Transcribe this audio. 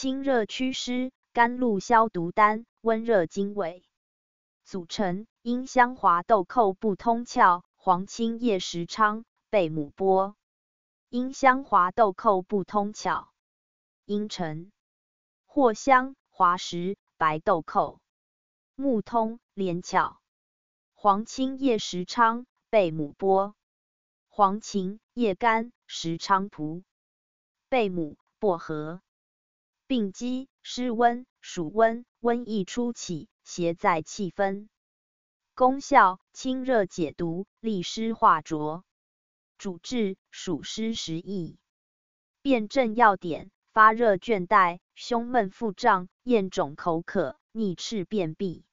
清热祛湿，甘露消毒丹，温热经纬。组成：茵香华豆蔻不通窍，黄芩叶石菖，贝母波。茵香华豆蔻不通窍，阴沉、藿香、滑石、白豆蔻。木通、连窍。黄芩叶石菖，贝母波。黄芩、叶甘、石菖蒲。贝母、薄荷。病机：湿温、暑温，瘟疫初起，邪在气分。功效：清热解毒，利湿化浊。主治：暑湿时疫。辨证要点：发热倦怠、胸闷腹胀、咽肿口渴、逆赤便秘。